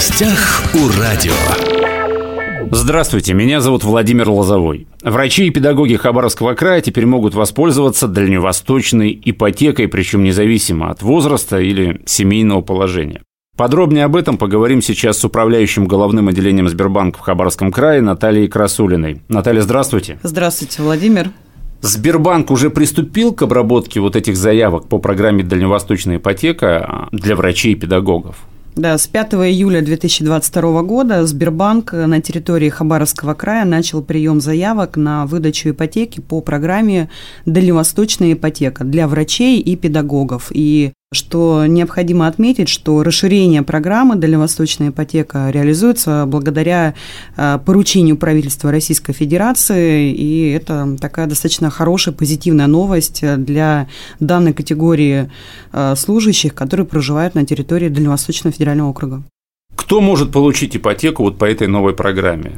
гостях у радио. Здравствуйте, меня зовут Владимир Лозовой. Врачи и педагоги Хабаровского края теперь могут воспользоваться дальневосточной ипотекой, причем независимо от возраста или семейного положения. Подробнее об этом поговорим сейчас с управляющим головным отделением Сбербанка в Хабаровском крае Натальей Красулиной. Наталья, здравствуйте. Здравствуйте, Владимир. Сбербанк уже приступил к обработке вот этих заявок по программе «Дальневосточная ипотека» для врачей и педагогов. Да, с 5 июля 2022 года Сбербанк на территории Хабаровского края начал прием заявок на выдачу ипотеки по программе «Дальневосточная ипотека» для врачей и педагогов. И что необходимо отметить, что расширение программы «Дальневосточная ипотека» реализуется благодаря э, поручению правительства Российской Федерации, и это такая достаточно хорошая, позитивная новость для данной категории э, служащих, которые проживают на территории Дальневосточного федерального округа. Кто может получить ипотеку вот по этой новой программе?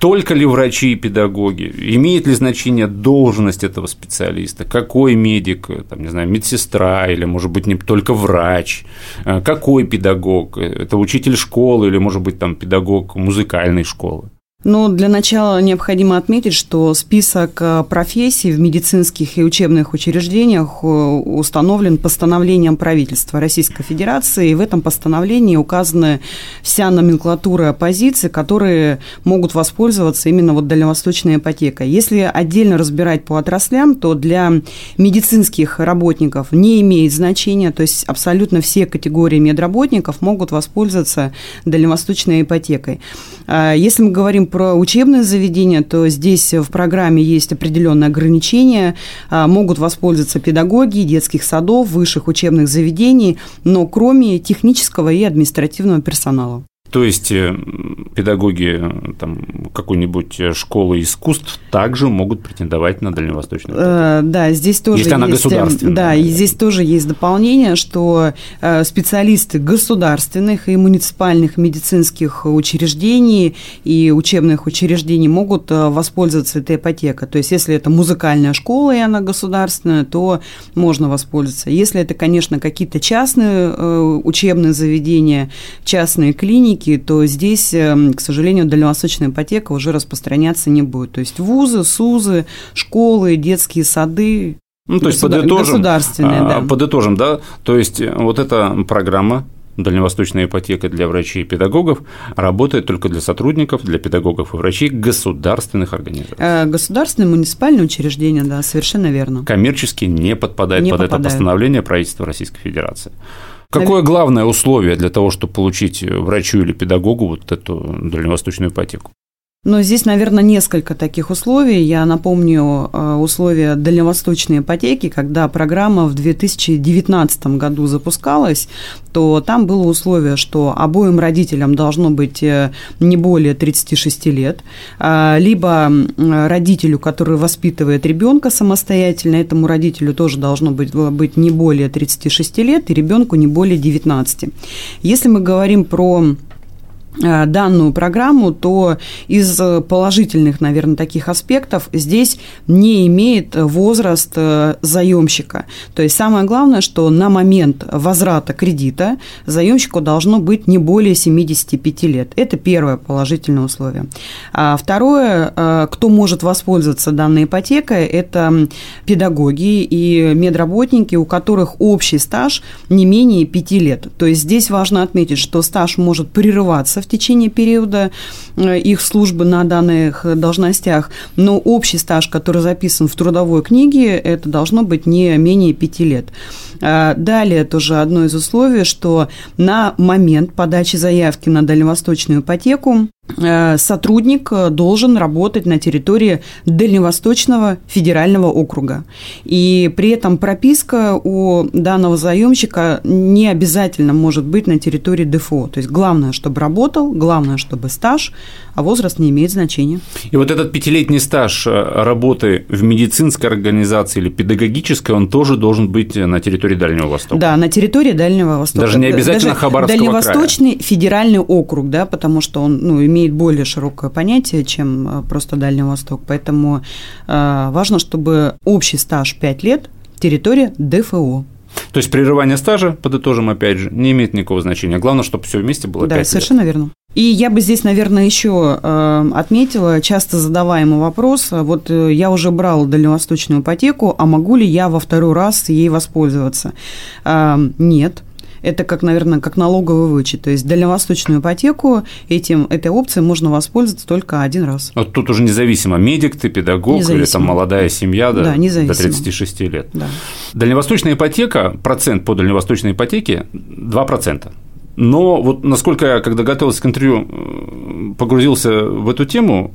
Только ли врачи и педагоги? Имеет ли значение должность этого специалиста? Какой медик, там, не знаю, медсестра или, может быть, не только врач? Э, какой педагог? Это учитель школы или, может быть, там педагог музыкальной школы? Ну, для начала необходимо отметить, что список э, профессий в медицинских и учебных учреждениях э, установлен постановлением правительства Российской Федерации, и в этом постановлении указана вся номенклатура позиций, которые могут воспользоваться именно вот дальневосточной ипотекой. Если отдельно разбирать по отраслям, то для медицинских работников не имеет значения, то есть абсолютно все категории медработников могут воспользоваться дальневосточной ипотекой. А если мы говорим про учебные заведения, то здесь в программе есть определенные ограничения. А, могут воспользоваться педагоги детских садов, высших учебных заведений, но кроме технического и административного персонала. То есть э, педагоги э, там, какой-нибудь э, школы искусств также могут претендовать на дальневосточную э, Да, здесь тоже Если есть, она государственная. Да, и здесь тоже есть дополнение, что специалисты государственных и муниципальных медицинских учреждений и учебных учреждений могут воспользоваться этой ипотекой. То есть, если это музыкальная школа и она государственная, то можно воспользоваться. Если это, конечно, какие-то частные учебные заведения, частные клиники, клиники, то здесь, эм, к сожалению, дальневосточная ипотека уже распространяться не будет. То есть вузы, СУЗы, школы, детские сады, ну, то есть подытожим, государственные, а, да. подытожим, да, то есть э, вот эта программа дальневосточная ипотека для врачей и педагогов работает только для сотрудников, для педагогов и врачей государственных организаций. Э, государственные муниципальные учреждения, да, совершенно верно. Коммерчески не подпадает не под попадает. это постановление правительства Российской Федерации. Какое главное условие для того, чтобы получить врачу или педагогу вот эту дальневосточную ипотеку? Но здесь, наверное, несколько таких условий. Я напомню э, условия дальневосточной ипотеки, когда программа в 2019 году запускалась, то там было условие, что обоим родителям должно быть э, не более 36 лет, а, либо родителю, который воспитывает ребенка самостоятельно, этому родителю тоже должно быть, быть не более 36 лет и ребенку не более 19. Если мы говорим про Э, данную программу, то из положительных, наверное, таких аспектов здесь не имеет возраст э, заемщика. То есть самое главное, что на момент возврата кредита заемщику должно быть не более 75 лет. Это первое положительное условие. А второе, э, кто может воспользоваться данной ипотекой, это педагоги и медработники, у которых общий стаж не менее 5 лет. То есть здесь важно отметить, что стаж может прерываться в течение периода э, их службы на данных должностях, но общий стаж, который записан в трудовой книге, это должно быть не менее пяти лет. А, далее тоже одно из условий, что на момент подачи заявки на дальневосточную ипотеку сотрудник э, должен работать на территории Дальневосточного федерального округа. И при этом прописка у данного заемщика не обязательно может быть на территории ДФО. То есть главное, чтобы работал, главное, чтобы стаж, а возраст не имеет значения. И вот этот пятилетний стаж э, работы в медицинской организации или педагогической, он тоже должен быть на территории Дальнего Востока? Да, на территории Дальнего Востока. Даже не обязательно Даже Хабаровского Дальневосточный края. федеральный округ, да, потому что он ну, имеет имеет более широкое понятие, чем э, просто Дальний Восток. Поэтому э, важно, чтобы общий стаж 5 лет, территория ДФО. То есть прерывание стажа, подытожим опять же, не имеет никакого значения. Главное, чтобы все вместе было да, 5 лет. Да, совершенно верно. И я бы здесь, наверное, еще э, отметила часто задаваемый вопрос. Вот я уже брал дальневосточную ипотеку, а могу ли я во второй раз ей воспользоваться? Нет. Это как, наверное, как налоговый вычет. То есть дальневосточную ипотеку этим, этой опцией можно воспользоваться только один раз. Вот тут уже независимо, медик ты, педагог независимо. или там молодая семья да, да, до 36 лет. Да. Дальневосточная ипотека, процент по дальневосточной ипотеке 2%. Но вот насколько я, когда готовился к интервью, погрузился в эту тему,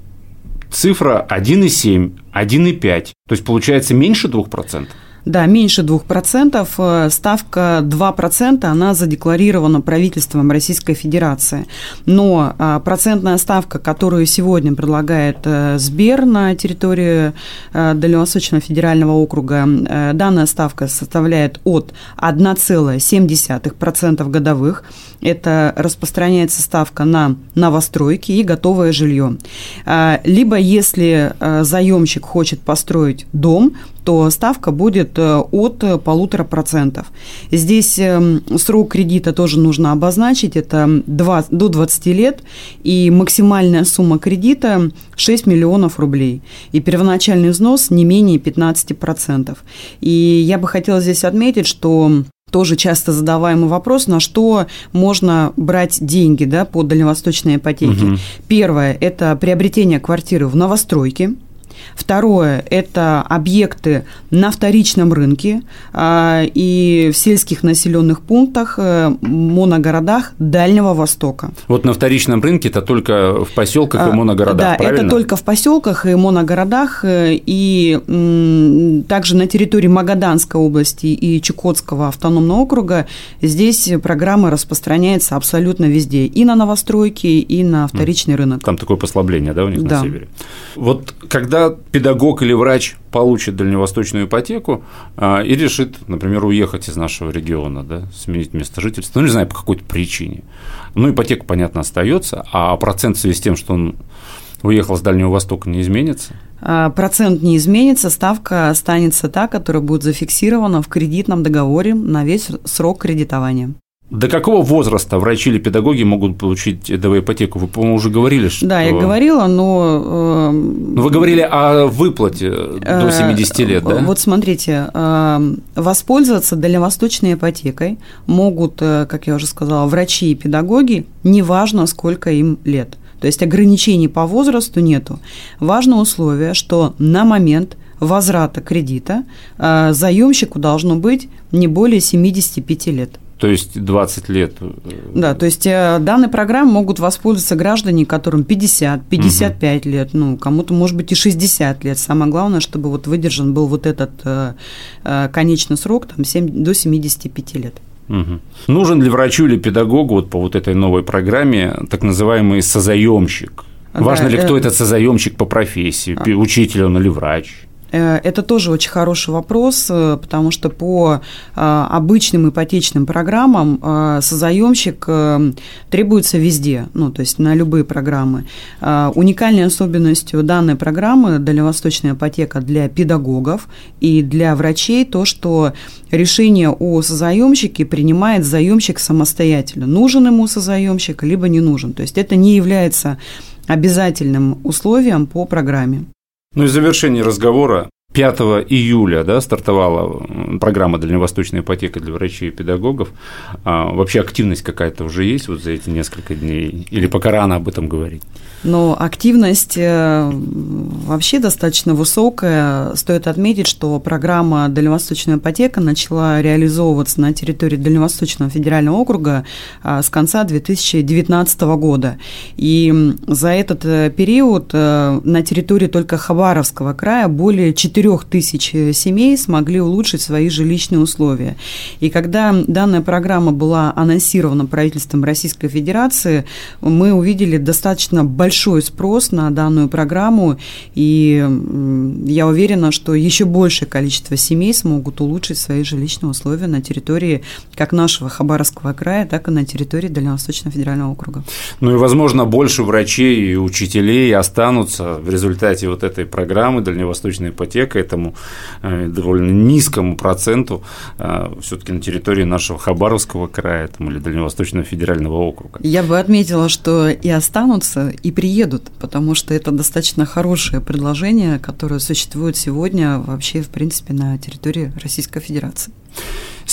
цифра 1,7, 1,5. То есть получается меньше 2%. Да, меньше 2%. Э, ставка 2%, она задекларирована правительством Российской Федерации. Но э, процентная ставка, которую сегодня предлагает э, Сбер на территории Дальневосточного федерального округа, данная ставка составляет от 1,7% годовых. Это распространяется ставка на новостройки и готовое жилье. Либо если заемщик хочет построить дом, то ставка будет э, от полутора процентов. Здесь эм, срок кредита тоже нужно обозначить, это 2, до 20 лет, и максимальная сумма кредита 6 миллионов рублей, и первоначальный взнос не менее 15%. И я бы хотела здесь отметить, что тоже часто задаваемый вопрос, на что можно брать деньги да, по дальневосточной ипотеке. Угу. Первое – это приобретение квартиры в новостройке – Второе – это объекты на вторичном рынке а, и в сельских населенных пунктах, э, моногородах Дальнего Востока. Вот на вторичном рынке это только в поселках и а, моногородах, Да, правильно? это только в поселках и моногородах, э, и также на территории Магаданской области и Чукотского автономного округа здесь программа распространяется абсолютно везде, и на новостройки, и на вторичный рынок. Там такое послабление, да, у них да. на севере? Вот когда педагог или врач получит дальневосточную ипотеку а, и решит, например, уехать из нашего региона, да, сменить место жительства, ну, не знаю, по какой-то причине. Ну, ипотека, понятно, остается, а процент в связи с тем, что он уехал с Дальнего Востока, не изменится? А, процент не изменится, ставка останется та, которая будет зафиксирована в кредитном договоре на весь срок кредитования. До какого возраста врачи или педагоги могут получить ДВ-ипотеку? Вы, по-моему, уже говорили, что… Да, я говорила, но… Э, но вы говорили о выплате до 70 э, лет, да? Вот смотрите, э, воспользоваться дальневосточной ипотекой могут, как я уже сказала, врачи и педагоги, неважно, сколько им лет. То есть ограничений по возрасту нету. Важно условие, что на момент возврата кредита заемщику должно быть не более 75 лет то есть 20 лет. Э, да, то есть э, данной программой могут воспользоваться граждане, которым 50, 55 угу. лет, ну, кому-то, может быть, и 60 лет. Самое главное, чтобы вот выдержан был вот этот э, конечный срок там, 7, до 75 лет. Угу. Нужен ли врачу или педагогу вот по вот этой новой программе так называемый созаемщик? Важно да, ли, кто э... этот созаемщик по профессии, а... учитель он или врач? Э, это тоже очень хороший вопрос, э, потому что по э, обычным ипотечным программам созаемщик требуется везде, ну, то есть на любые программы. Уникальной особенностью данной программы «Дальневосточная ипотека» для педагогов и для врачей то, что решение о созаемщике принимает заемщик самостоятельно. Нужен ему созаемщик, либо не нужен. То есть это не является обязательным условием по программе. Ну и завершение разговора 5 июля да, стартовала программа «Дальневосточная ипотека для врачей и педагогов». А, вообще активность какая-то уже есть вот за эти несколько дней? Или пока рано об этом говорить? Но активность э, вообще достаточно высокая. Стоит отметить, что программа «Дальневосточная ипотека» начала реализовываться на территории Дальневосточного федерального округа а, с конца 2019 года. И за этот э, период э, на территории только Хабаровского края более 4 тысяч семей смогли улучшить свои жилищные условия. И когда данная программа была анонсирована правительством Российской Федерации, мы увидели достаточно большой спрос на данную программу, и я уверена, что еще большее количество семей смогут улучшить свои жилищные условия на территории как нашего Хабаровского края, так и на территории Дальневосточного федерального округа. Ну и, возможно, больше врачей и учителей останутся в результате вот этой программы «Дальневосточная ипотека», к этому э, довольно низкому проценту э, все-таки на территории нашего Хабаровского края там, или Дальневосточного федерального округа. Я бы отметила, что и останутся, и приедут, потому что это достаточно хорошее предложение, которое существует сегодня вообще, в принципе, на территории Российской Федерации.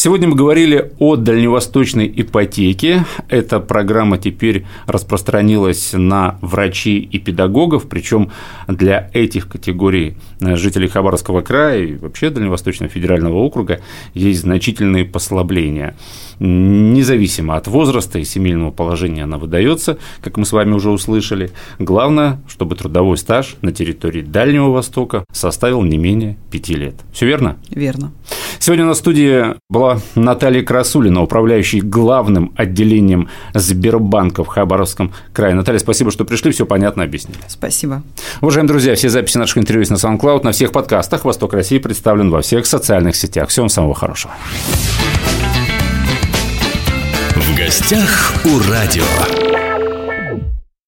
Сегодня мы говорили о дальневосточной ипотеке. Эта программа теперь распространилась на врачей и педагогов, причем для этих категорий жителей Хабаровского края и вообще Дальневосточного федерального округа есть значительные послабления. Независимо от возраста и семейного положения она выдается, как мы с вами уже услышали. Главное, чтобы трудовой стаж на территории Дальнего Востока составил не менее пяти лет. Все верно? Верно. Сегодня на студии была Наталья Красулина, управляющий главным отделением Сбербанка в Хабаровском крае. Наталья, спасибо, что пришли, все понятно объяснили. Спасибо. Уважаемые друзья, все записи наших интервью есть на SoundCloud, на всех подкастах. «Восток России» представлен во всех социальных сетях. Всем самого хорошего. В гостях у радио.